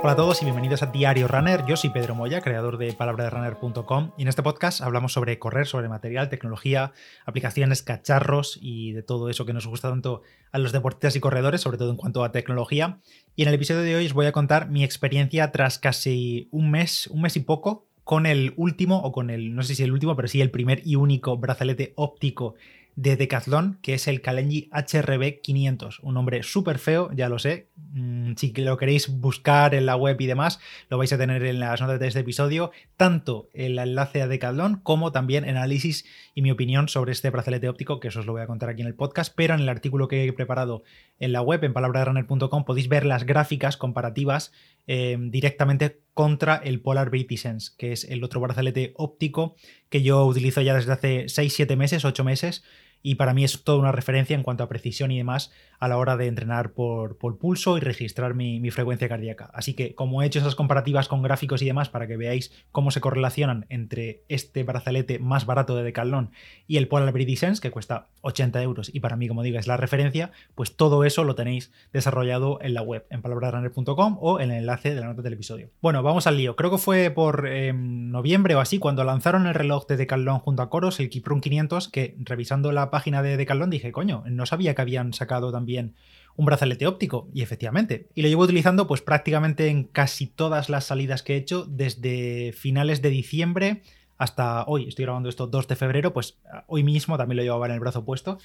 Hola a todos y bienvenidos a Diario Runner. Yo soy Pedro Moya, creador de palabraderunner.com y en este podcast hablamos sobre correr, sobre material, tecnología, aplicaciones, cacharros y de todo eso que nos gusta tanto a los deportistas y corredores, sobre todo en cuanto a tecnología. Y en el episodio de hoy os voy a contar mi experiencia tras casi un mes, un mes y poco con el último o con el, no sé si el último, pero sí el primer y único brazalete óptico de Decathlon, que es el Kalenji HRB 500. Un nombre súper feo, ya lo sé. Mm, si lo queréis buscar en la web y demás, lo vais a tener en las notas de este episodio. Tanto el enlace a Decathlon como también análisis y mi opinión sobre este brazalete óptico, que eso os lo voy a contar aquí en el podcast. Pero en el artículo que he preparado en la web, en palabraderunner.com, podéis ver las gráficas comparativas eh, directamente contra el Polar Sense, que es el otro brazalete óptico que yo utilizo ya desde hace 6-7 meses, 8 meses y para mí es toda una referencia en cuanto a precisión y demás a la hora de entrenar por, por pulso y registrar mi, frecuencia cardíaca. Así que como he hecho esas comparativas con gráficos y demás para que veáis cómo se correlacionan entre este brazalete más barato de Decathlon y el Polar Sense, que cuesta 80 euros y para mí, como digo, es la referencia, pues todo eso lo tenéis desarrollado en la web, en palabrarunner.com o en el enlace de la nota del episodio. Bueno, vamos al lío. Creo que fue por em, noviembre o así cuando lanzaron el reloj de Decathlon junto a Coros, el Kiprun 500, que revisando la página de Decathlon dije, coño, no sabía que habían sacado también un brazalete óptico. Y efectivamente. Y lo llevo utilizando pues prácticamente en casi todas las salidas que he hecho desde finales de diciembre hasta hoy. Estoy grabando esto 2 de febrero, pues hoy mismo también lo llevaba en el brazo puesto.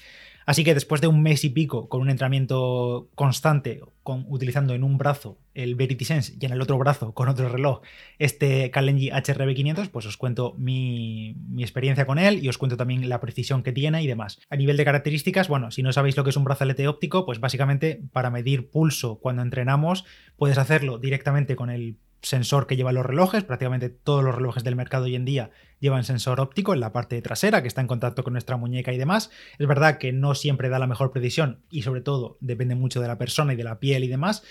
Así que después de un mes y pico con un entrenamiento constante, con, utilizando en un brazo el Verity Sense y en el otro brazo con otro reloj este Kalenji HRB500, pues os cuento mi, mi, experiencia con él y os cuento también la precisión que tiene y demás. A nivel de características, bueno, si no sabéis lo que es un brazalete óptico, pues básicamente para medir pulso cuando entrenamos puedes hacerlo directamente con el sensor que llevan los relojes, prácticamente todos los relojes del mercado hoy en día llevan sensor óptico en la parte trasera que está en contacto con nuestra muñeca y demás. Es verdad que no siempre da la mejor precisión y sobre todo depende mucho de la persona y de la piel y demás,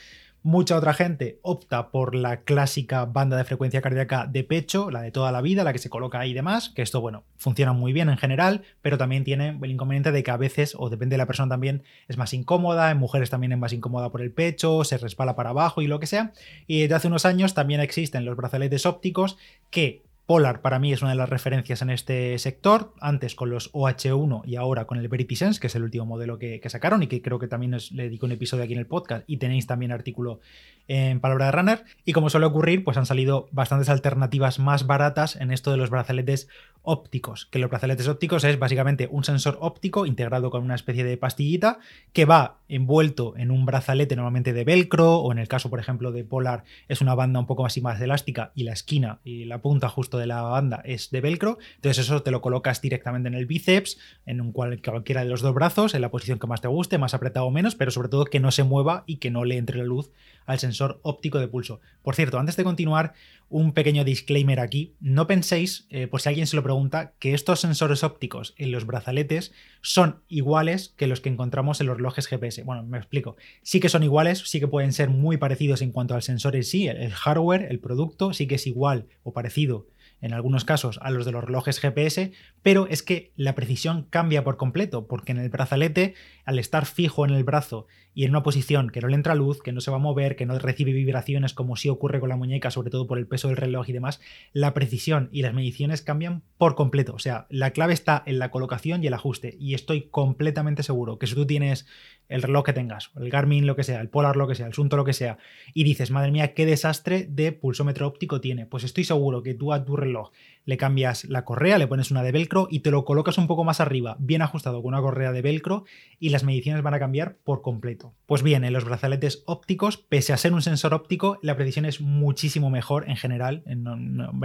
Mucha otra gente opta por la clásica banda de frecuencia cardíaca de pecho, la de toda la vida, la que se coloca ahí y demás, que esto, bueno, funciona muy bien en general, pero también tiene el inconveniente de que a veces, o depende de la persona también, es más incómoda, en mujeres también es más incómoda por el pecho, se respala para abajo y lo que sea. Y desde hace unos años también existen los brazaletes ópticos que Polar para mí es una de las referencias en este sector, antes con los OH1 y ahora con el Sense, que es el último modelo que, sacaron y que creo que también os le dedico un episodio aquí en el podcast y tenéis también artículo en Palabra de Runner. Y como suele ocurrir, pues han salido bastantes alternativas más baratas en esto de los brazaletes ópticos, que los brazaletes ópticos es básicamente un sensor óptico integrado con una especie de pastillita que va envuelto en un brazalete normalmente de velcro o en el caso por ejemplo de Polar es una banda un poco y más elástica y la esquina y la punta justo de la banda es de velcro, entonces eso te lo colocas directamente en el bíceps, en un cualquiera de los dos brazos, en la posición que más te guste, más apretado o menos, pero sobre todo que no se mueva y que no le entre la luz al sensor óptico de pulso. Por cierto, antes de continuar, un pequeño disclaimer aquí. No penséis, eh, por si alguien se lo pregunta, que estos sensores ópticos en los brazaletes son iguales que los que encontramos en los relojes GPS. Bueno, me explico. Sí que son iguales, sí que pueden ser muy parecidos en cuanto al sensor en sí, el hardware, el producto, sí que es igual o parecido en algunos casos a los de los relojes GPS, pero es que la precisión cambia por completo, porque en el brazalete, al estar fijo en el brazo y en una posición que no le entra luz, que no se va a mover, que no recibe vibraciones como sí ocurre con la muñeca, sobre todo por el peso del reloj y demás, la precisión y las mediciones cambian por completo. O sea, la clave está en la colocación y el ajuste, y estoy completamente seguro que si tú tienes el reloj que tengas, el Garmin, lo que sea, el Polar, lo que sea, el Sunto, lo que sea, y dices, madre mía, qué desastre de pulsómetro óptico tiene, pues estoy seguro que tú a tu reloj le cambias la correa, le pones una de velcro y te lo colocas un poco más arriba, bien ajustado con una correa de velcro y las mediciones van a cambiar por completo. Pues bien, en los brazaletes ópticos, pese a ser un sensor óptico, la precisión es muchísimo mejor en general.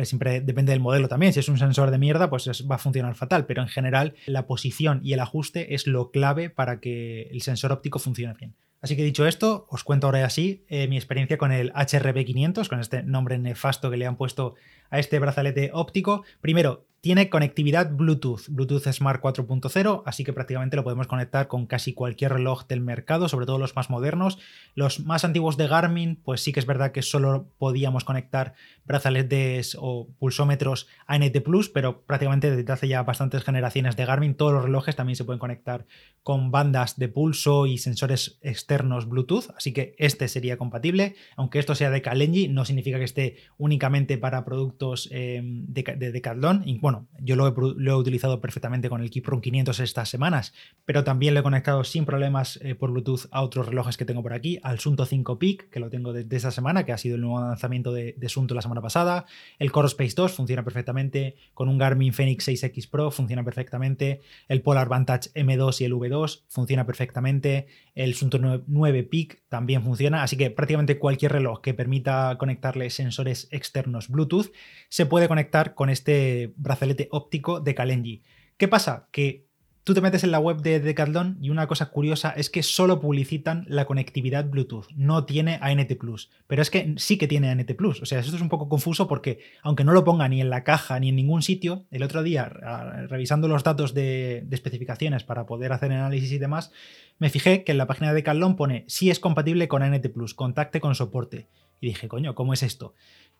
siempre depende del modelo también. Si es un sensor de mierda, pues va a funcionar fatal, pero en general la posición y el ajuste es lo clave para que el sensor óptico funcione bien. Así que dicho esto, os cuento ahora así eh, mi experiencia con el HRB500, con este nombre nefasto que le han puesto a este brazalete óptico. Primero, tiene conectividad Bluetooth, Bluetooth Smart 4.0, así que prácticamente lo podemos conectar con casi cualquier reloj del mercado, sobre todo los más modernos. Los más antiguos de Garmin, pues sí que es verdad que solo podíamos conectar brazaletes o pulsómetros a NT Plus, pero prácticamente desde hace ya bastantes generaciones de Garmin, todos los relojes también se pueden conectar con bandas de pulso y sensores externos Bluetooth, así que este sería compatible, aunque esto sea de Kalenji, no significa que esté únicamente para productos eh, de, de Decathlon. Bueno, yo lo he, utilizado perfectamente con el Keep 500 estas semanas, pero también lo he conectado sin problemas eh, por Bluetooth a otros relojes que tengo por aquí, al Sunto 5 Peak, que lo tengo desde esta semana, que ha sido el nuevo lanzamiento de, de Sunto la semana pasada. El Core Space 2 funciona perfectamente, con un Garmin Fenix 6X Pro funciona perfectamente, el Polar Vantage M2 y el V2 funciona perfectamente, el Sunto 9 Peak también funciona, así que prácticamente cualquier reloj que permita conectarle sensores externos Bluetooth se puede conectar con este brazalete óptico de Kalenji. ¿Qué pasa? Que Tú te metes en la web de Decathlon y una cosa curiosa es que solo publicitan la conectividad Bluetooth, no tiene ANT Plus, pero es que sí que tiene ANT Plus. O sea, esto es un poco confuso porque aunque no lo ponga ni en la caja ni en ningún sitio, el otro día, revisando los datos de, especificaciones para poder hacer análisis y demás, me fijé que en la página de Decathlon pone si es compatible con ANT Plus, contacte con soporte. Y dije, coño, ¿cómo es esto?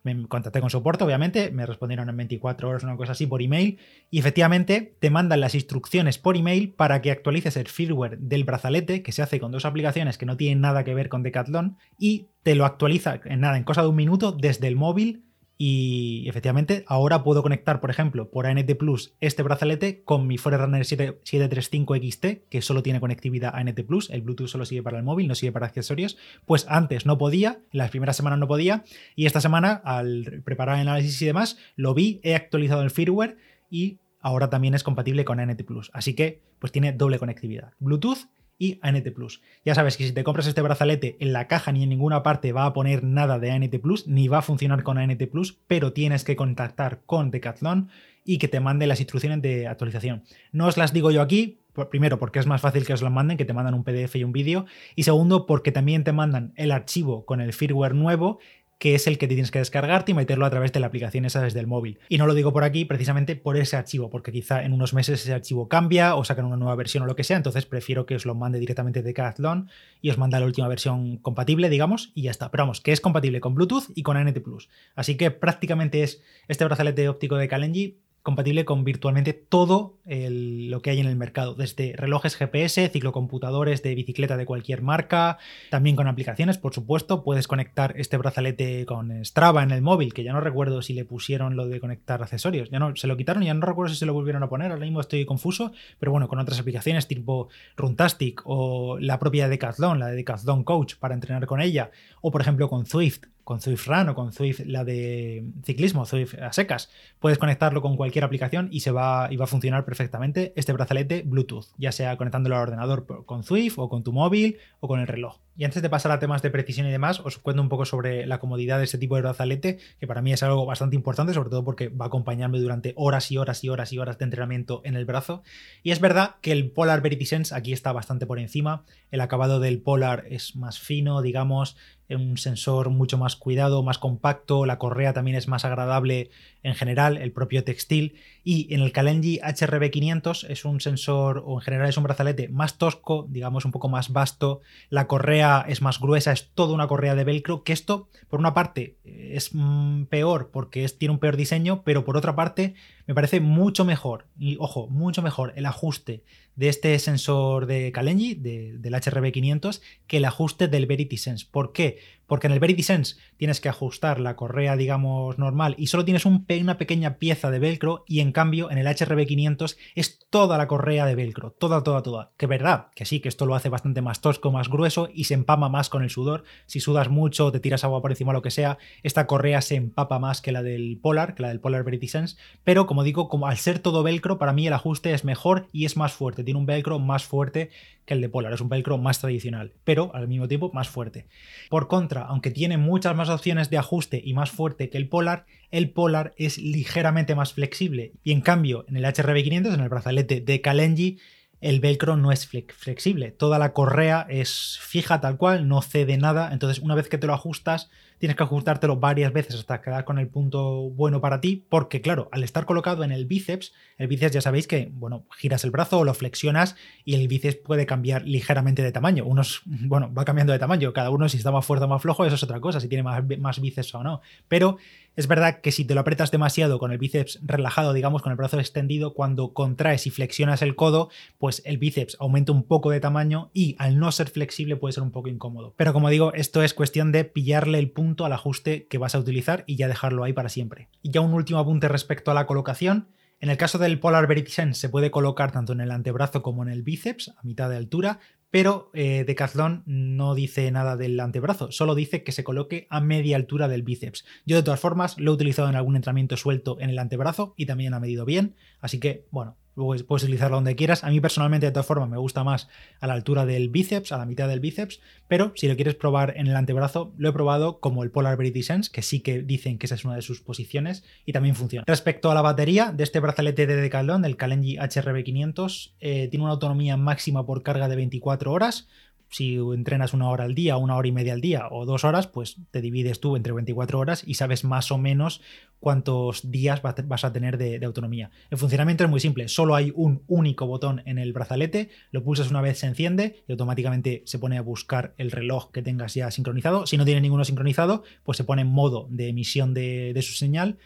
Me contacté con soporte, obviamente, me respondieron en 24 horas, una cosa así, por email, y efectivamente te mandan las instrucciones por email para que actualices el firmware del brazalete, que se hace con dos aplicaciones que no tienen nada que ver con Decathlon, y te lo actualiza en nada, en cosa de un minuto, desde el móvil y efectivamente, ahora puedo conectar, por ejemplo, por ANT Plus este brazalete con mi Forerunner 735 XT, que solo tiene conectividad ANT Plus. El Bluetooth solo sirve para el móvil, no sirve para accesorios. Pues antes no podía, en las primeras semanas no podía. Y esta semana, al preparar el análisis y demás, lo vi, he actualizado el firmware y ahora también es compatible con ANT Plus. Así que, pues tiene doble conectividad. Bluetooth y ANT Plus. Ya sabes que si te compras este brazalete en la caja ni en ninguna parte va a poner nada de ANT Plus, ni va a funcionar con ANT Plus, pero tienes que contactar con Decathlon y que te mande las instrucciones de actualización. No os las digo yo aquí, primero porque es más fácil que os lo manden, que te mandan un PDF y un vídeo, y segundo porque también te mandan el archivo con el firmware nuevo que es el que tienes que descargarte y meterlo a través de la aplicación esa desde el móvil. Y no lo digo por aquí precisamente por ese archivo, porque quizá en unos meses ese archivo cambia o sacan una nueva versión o lo que sea, entonces prefiero que os lo mande directamente de Decathlon y os manda la última versión compatible, digamos, y ya está. Pero vamos, que es compatible con Bluetooth y con ANT Plus. Así que prácticamente es este brazalete óptico de Kalenji compatible con virtualmente todo lo que hay en el mercado, desde relojes GPS, ciclocomputadores de bicicleta de cualquier marca, también con aplicaciones, por supuesto. Puedes conectar este brazalete con Strava en el móvil, que ya no recuerdo si le pusieron lo de conectar accesorios. Ya no se lo quitaron, ya no recuerdo si se lo volvieron a poner, ahora mismo estoy confuso, pero bueno, con otras aplicaciones tipo Runtastic o la propia Decathlon, la de Decathlon Coach para entrenar con ella, o por ejemplo con Swift con Zwift Run o con Zwift, la de ciclismo, Zwift a secas. Puedes conectarlo con cualquier aplicación y se va, y va a funcionar perfectamente este brazalete Bluetooth, ya sea conectándolo al ordenador con Zwift o con tu móvil o con el reloj. Y antes de pasar a temas de precisión y demás, os cuento un poco sobre la comodidad de este tipo de brazalete, que para mí es algo bastante importante, sobre todo porque va a acompañarme durante horas y horas y horas y horas de entrenamiento en el brazo. Y es verdad que el Polar Verity Sense aquí está bastante por encima. El acabado del Polar es más fino, digamos, un sensor mucho más cuidado, más compacto, la correa también es más agradable en general, el propio textil, y en el Kalenji HRB500 es un sensor, o en general es un brazalete más tosco, digamos un poco más vasto, la correa es más gruesa, es toda una correa de velcro, que esto, por una parte, es mm, peor porque es, tiene un peor diseño, pero por otra parte, me parece mucho mejor, y ojo, mucho mejor el ajuste de este sensor de Kalenji, del HRB500, que el ajuste del Verity Sense. ¿Por qué? Porque en el Verity Sense tienes que ajustar la correa, digamos, normal y solo tienes una pequeña pieza de velcro y en cambio en el HRB500 es toda la correa de velcro, toda, toda, toda. Que verdad, que sí, que esto lo hace bastante más tosco, más grueso y se empama más con el sudor. Si sudas mucho, te tiras agua por encima lo que sea, esta correa se empapa más que la del Polar, que la del Polar Verity Sense, pero como digo, como al ser todo velcro, para mí el ajuste es mejor y es más fuerte. Tiene un velcro más fuerte que el de Polar, es un velcro más tradicional, pero al mismo tiempo más fuerte. Por contra, aunque tiene muchas más opciones de ajuste y más fuerte que el Polar, el Polar es ligeramente más flexible. Y en cambio en el HRB500, en el brazalete de Kalenji, el velcro no es flexible, toda la correa es fija tal cual, no cede nada, entonces una vez que te lo ajustas tienes que ajustártelo varias veces hasta quedar con el punto bueno para ti, porque claro, al estar colocado en el bíceps, el bíceps ya sabéis que, bueno, giras el brazo o lo flexionas y el bíceps puede cambiar ligeramente de tamaño. Unos, bueno, va cambiando de tamaño, cada uno si está más fuerte o más flojo, eso es otra cosa, si tiene más, más bíceps o no. Pero es verdad que si te lo apretas demasiado con el bíceps relajado, digamos, con el brazo extendido, cuando contraes y flexionas el codo, pues el bíceps aumenta un poco de tamaño y al no ser flexible puede ser un poco incómodo. Pero como digo, esto es cuestión de pillarle el punto al ajuste que vas a utilizar y ya dejarlo ahí para siempre. Y ya un último apunte respecto a la colocación. En el caso del Polar Verity se puede colocar tanto en el antebrazo como en el bíceps, a mitad de altura, pero eh, Decathlon no dice nada del antebrazo, solo dice que se coloque a media altura del bíceps. Yo de todas formas lo he utilizado en algún entrenamiento suelto en el antebrazo y también ha medido bien, así que bueno, puedes, utilizarlo donde quieras. A mí personalmente, de todas formas, me gusta más a la altura del bíceps, a la mitad del bíceps, pero si lo quieres probar en el antebrazo, lo he probado como el Polar Verity Sense, que sí que dicen que esa es una de sus posiciones y también funciona. Respecto a la batería de este brazalete de Decathlon, del Kalenji HRB500, eh, tiene una autonomía máxima por carga de 24 horas, si entrenas una hora al día, una hora y media al día o dos horas, pues te divides tú entre 24 horas y sabes más o menos cuántos días vas a tener de, autonomía. El funcionamiento es muy simple, solo hay un único botón en el brazalete, lo pulsas una vez se enciende y automáticamente se pone a buscar el reloj que tengas ya sincronizado. Si no tiene ninguno sincronizado, pues se pone en modo de emisión de, de su señal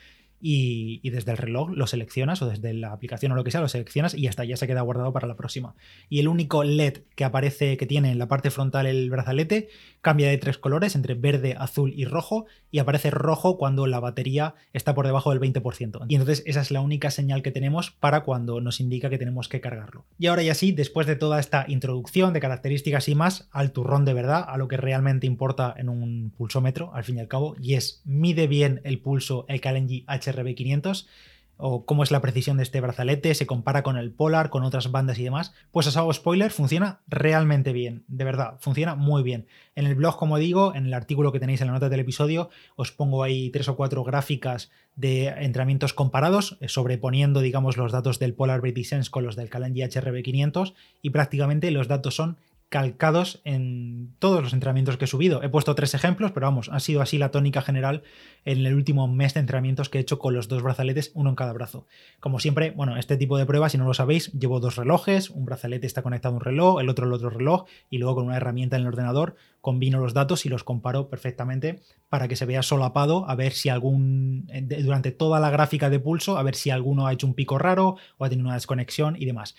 y, desde el reloj lo seleccionas o desde la aplicación o lo que sea lo seleccionas y hasta ya se queda guardado para la próxima. Y el único LED que aparece que tiene en la parte frontal el brazalete cambia de tres colores entre verde, azul y rojo y aparece rojo cuando la batería está por debajo del 20%. Y entonces esa es la única señal que tenemos para cuando nos indica que tenemos que cargarlo. Y ahora ya sí, después de toda esta introducción de características y más, al turrón de verdad, a lo que realmente importa en un pulsómetro, al fin y al cabo, y es mide bien el pulso el Kalenji H RB500 o cómo es la precisión de este brazalete, se compara con el Polar, con otras bandas y demás, pues os hago spoiler, funciona realmente bien, de verdad, funciona muy bien. En el blog, como digo, en el artículo que tenéis en la nota del episodio, os pongo ahí tres o cuatro gráficas de entrenamientos comparados, eh, sobreponiendo, digamos, los datos del Polar British Sense con los del Kalenji HRB500 y prácticamente los datos son calcados en todos los entrenamientos que he subido. He puesto tres ejemplos, pero vamos, ha sido así la tónica general en el último mes de entrenamientos que he hecho con los dos brazaletes, uno en cada brazo. Como siempre, bueno, este tipo de pruebas, si no lo sabéis, llevo dos relojes, un brazalete está conectado a un reloj, el otro al otro reloj, y luego con una herramienta en el ordenador combino los datos y los comparo perfectamente para que se vea solapado, a ver si algún, durante toda la gráfica de pulso, a ver si alguno ha hecho un pico raro o ha tenido una desconexión y demás.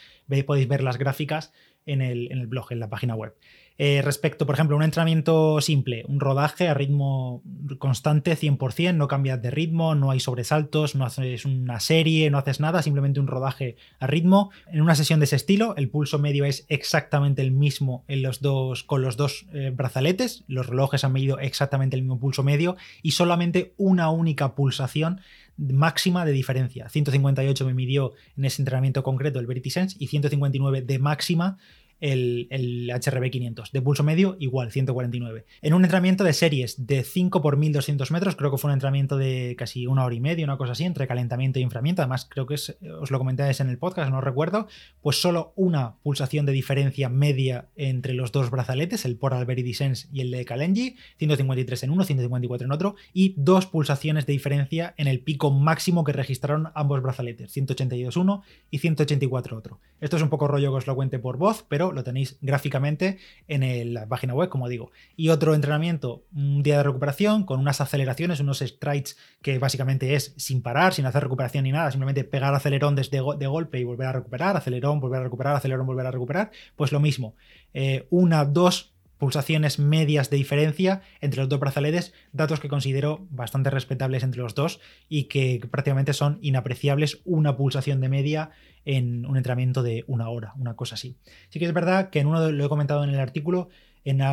Podéis ver las gráficas en el, en el blog, en la página web. Eh, respecto, por ejemplo, a un entrenamiento simple, un rodaje a ritmo constante 100%, no cambias de ritmo, no hay sobresaltos, no haces una serie, no haces nada, simplemente un rodaje a ritmo. En una sesión de ese estilo, el pulso medio es exactamente el mismo en los dos, con los dos eh, brazaletes, los relojes han medido exactamente el mismo pulso medio y solamente una única pulsación máxima de diferencia. 158 me midió en ese entrenamiento concreto el Veritisense y 159 de máxima el, HRB 500. De pulso medio, igual, 149. En un entrenamiento de series de 5 por 1200 metros, creo que fue un entrenamiento de casi una hora y media, una cosa así, entre calentamiento y enfriamiento. Además, creo que os lo comentáis en el podcast, no recuerdo. Pues solo una pulsación de diferencia media entre los dos brazaletes, el por Sense y el de Kalenji, 153 en uno, 154 en otro, y dos pulsaciones de diferencia en el pico máximo que registraron ambos brazaletes, 182 uno y 184 otro. Esto es un poco rollo que os lo cuente por voz, pero lo tenéis gráficamente en la página web, como digo. Y otro entrenamiento, un día de recuperación con unas aceleraciones, unos strides que básicamente es sin parar, sin hacer recuperación ni nada, simplemente pegar acelerón desde de golpe y volver a recuperar, acelerón, volver a recuperar, acelerón, volver a recuperar, pues lo mismo. Eh, una, dos pulsaciones medias de diferencia entre los dos brazaletes, datos que considero bastante respetables entre los dos y que prácticamente son inapreciables una pulsación de media en un entrenamiento de una hora, una cosa así. Sí que es verdad que en uno lo he comentado en el artículo,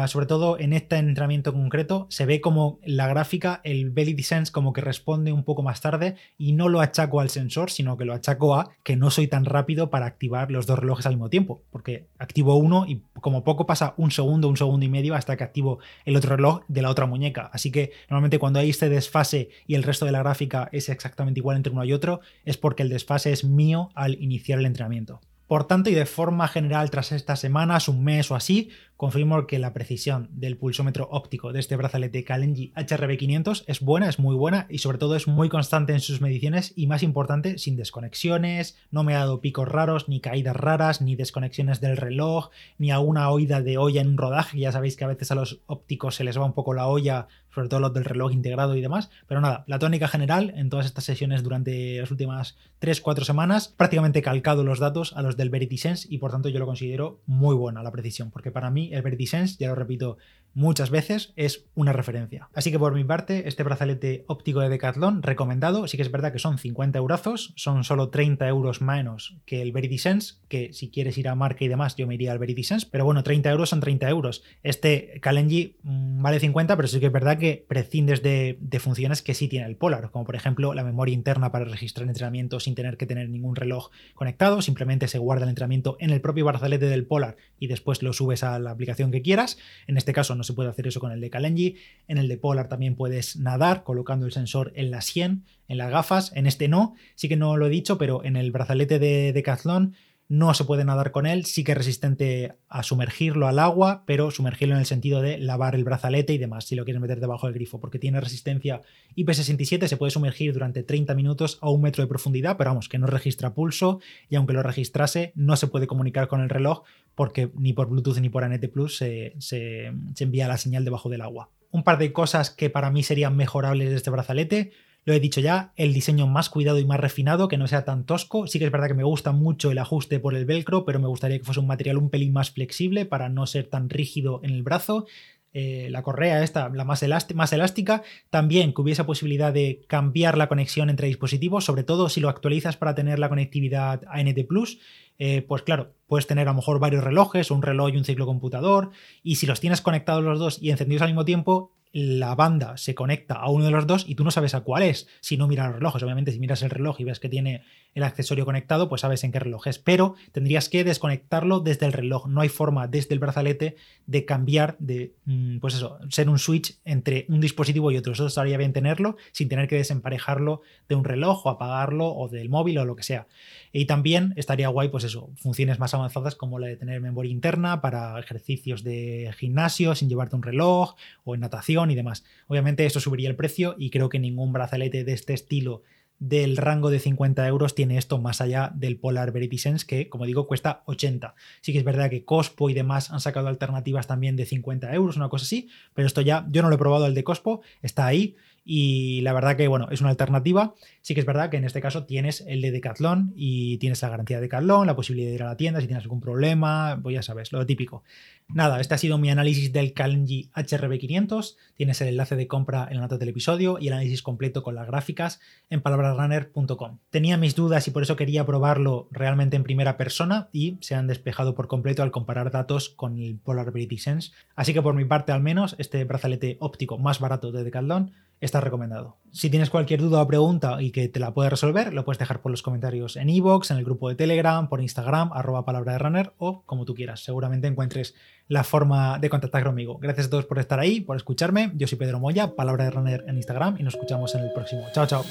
sobre todo en este entrenamiento concreto, se ve como la gráfica, el Belly Sense como que responde un poco más tarde y no lo achaco al sensor, sino que lo achaco a que no soy tan rápido para activar los dos relojes al mismo tiempo, porque activo uno y como poco pasa un segundo, un segundo y medio hasta que activo el otro reloj de la otra muñeca. Así que normalmente cuando hay este desfase y el resto de la gráfica es exactamente igual entre uno y otro, es porque el desfase es mío al iniciar el entrenamiento. Por tanto, y de forma general, tras estas semanas, un mes o así, confirmo que la precisión del pulsómetro óptico de este brazalete Kalenji HRB500 es buena, es muy buena y sobre todo es muy constante en sus mediciones y más importante, sin desconexiones, no me ha dado picos raros, ni caídas raras, ni desconexiones del reloj, ni alguna oída de olla en un rodaje, ya sabéis que a veces a los ópticos se les va un poco la olla sobre todo los del reloj integrado y demás. Pero nada, la tónica general en todas estas sesiones durante las últimas 3-4 semanas, prácticamente calcado los datos a los del VeritySense y por tanto yo lo considero muy buena la precisión, porque para mí el VeritySense, ya lo repito muchas veces, es una referencia. Así que por mi parte, este brazalete óptico de Decathlon recomendado, sí que es verdad que son 50 eurazos, son solo 30 euros menos que el VeritySense, que si quieres ir a marca y demás yo me iría al VeritySense, pero bueno, 30 euros son 30 euros. Este Kalenji mm, vale 50, pero sí que es verdad que prescindes de, funciones que sí tiene el Polar, como por ejemplo la memoria interna para registrar entrenamiento sin tener que tener ningún reloj conectado, simplemente se guarda el entrenamiento en el propio brazalete del Polar y después lo subes a la aplicación que quieras. En este caso no se puede hacer eso con el de Kalenji, en el de Polar también puedes nadar colocando el sensor en la sien, en las gafas, en este no, sí que no lo he dicho, pero en el brazalete de Decathlon no se puede nadar con él, sí que es resistente a sumergirlo al agua, pero sumergirlo en el sentido de lavar el brazalete y demás, si lo quieres meter debajo del grifo, porque tiene resistencia IP67, se puede sumergir durante 30 minutos a un metro de profundidad, pero vamos, que no registra pulso y aunque lo registrase, no se puede comunicar con el reloj porque ni por Bluetooth ni por ANT Plus se, se envía la señal debajo del agua. Un par de cosas que para mí serían mejorables de este brazalete. Lo he dicho ya, el diseño más cuidado y más refinado, que no sea tan tosco. Sí que es verdad que me gusta mucho el ajuste por el velcro, pero me gustaría que fuese un material un pelín más flexible para no ser tan rígido en el brazo. Eh, la correa esta, la más, más, elástica, también que hubiese posibilidad de cambiar la conexión entre dispositivos, sobre todo si lo actualizas para tener la conectividad ANT Plus, eh, pues claro, puedes tener a lo mejor varios relojes, un reloj y un ciclo computador, y si los tienes conectados los dos y encendidos al mismo tiempo, la banda se conecta a uno de los dos y tú no sabes a cuál es si no miras los relojes. Obviamente, si miras el reloj y ves que tiene el accesorio conectado, pues sabes en qué reloj es. Pero tendrías que desconectarlo desde el reloj. No hay forma desde el brazalete de cambiar, de, mm, pues eso, ser un switch entre un dispositivo y otro. Eso estaría bien tenerlo sin tener que desemparejarlo de un reloj o apagarlo o del móvil o lo que sea. Y también estaría guay, pues eso, funciones más avanzadas como la de tener memoria interna para ejercicios de gimnasio sin llevarte un reloj o en natación y demás. Obviamente esto subiría el precio y creo que ningún brazalete de este estilo del rango de 50 euros tiene esto más allá del Polar Verity Sense que, como digo, cuesta 80. Sí que es verdad que Cospo y demás han sacado alternativas también de 50 euros, una cosa así, pero esto ya, yo no lo he probado el de Cospo, está ahí y la verdad que, bueno, es una alternativa. Sí que es verdad que en este caso tienes el de Decathlon y tienes la garantía de Decathlon, la posibilidad de ir a la tienda si tienes algún problema, pues ya sabes, lo típico. Nada, este ha sido mi análisis del Kalenji HRB500. Tienes el enlace de compra en la nota del episodio y el análisis completo con las gráficas en palabrasrunner.com. Tenía mis dudas y por eso quería probarlo realmente en primera persona y se han despejado por completo al comparar datos con el Polar Verity Sense. Así que por mi parte al menos, este brazalete óptico más barato de Decathlon está recomendado. Si tienes cualquier duda o pregunta y que te la pueda resolver, lo puedes dejar por los comentarios en iVoox, en el grupo de Telegram, por Instagram, arroba palabra de runner o como tú quieras. Seguramente encuentres la forma de contactar conmigo. Gracias a todos por estar ahí, por escucharme. Yo soy Pedro Moya, palabra de runner en Instagram y nos escuchamos en el próximo. Chao, chao.